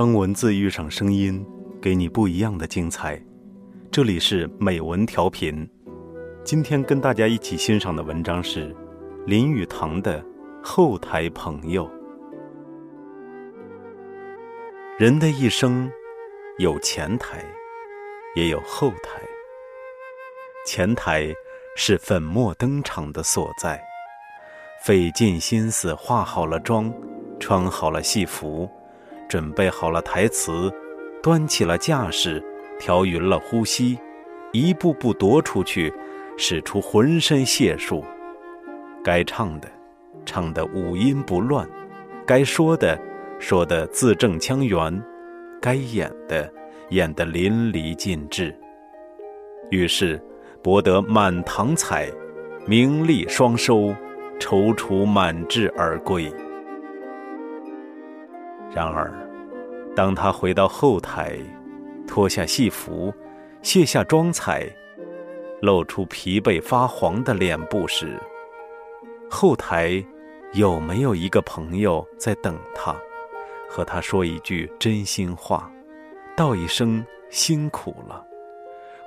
当文字遇上声音，给你不一样的精彩。这里是美文调频，今天跟大家一起欣赏的文章是林语堂的《后台朋友》。人的一生，有前台，也有后台。前台是粉墨登场的所在，费尽心思化好了妆，穿好了戏服，准备好了台词，端起了架势。调匀了呼吸，一步步踱出去，使出浑身解数。该唱的，唱得五音不乱；该说的，说得字正腔圆；该演的，演得淋漓尽致。于是，博得满堂彩，名利双收，踌躇满志而归。然而，当他回到后台，脱下戏服，卸下妆彩，露出疲惫发黄的脸部时，后台有没有一个朋友在等他，和他说一句真心话，道一声辛苦了，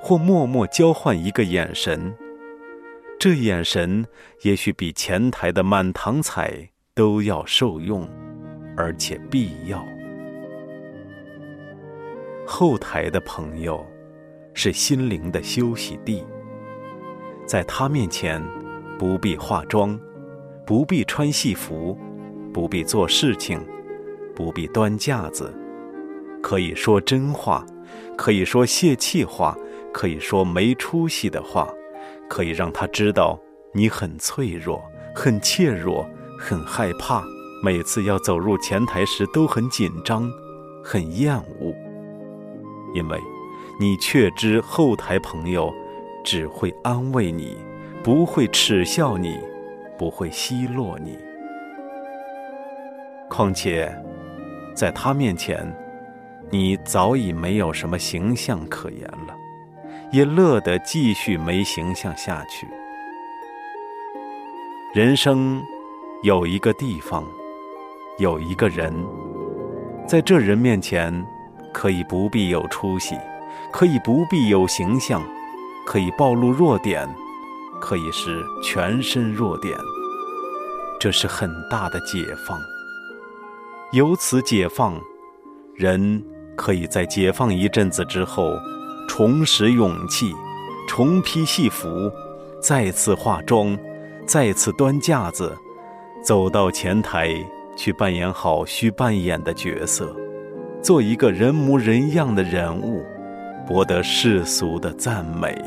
或默默交换一个眼神？这眼神也许比前台的满堂彩都要受用，而且必要。后台的朋友，是心灵的休息地。在他面前，不必化妆，不必穿戏服，不必做事情，不必端架子，可以说真话，可以说泄气话，可以说没出息的话，可以让他知道你很脆弱，很怯弱，很害怕，每次要走入前台时都很紧张，很厌恶。因为，你确知后台朋友只会安慰你，不会耻笑你，不会奚落你。况且，在他面前，你早已没有什么形象可言了，也乐得继续没形象下去。人生有一个地方，有一个人，在这人面前。可以不必有出息，可以不必有形象，可以暴露弱点，可以是全身弱点。这是很大的解放。由此解放，人可以在解放一阵子之后，重拾勇气，重披戏服，再次化妆，再次端架子，走到前台去扮演好需扮演的角色。做一个人模人样的人物，博得世俗的赞美。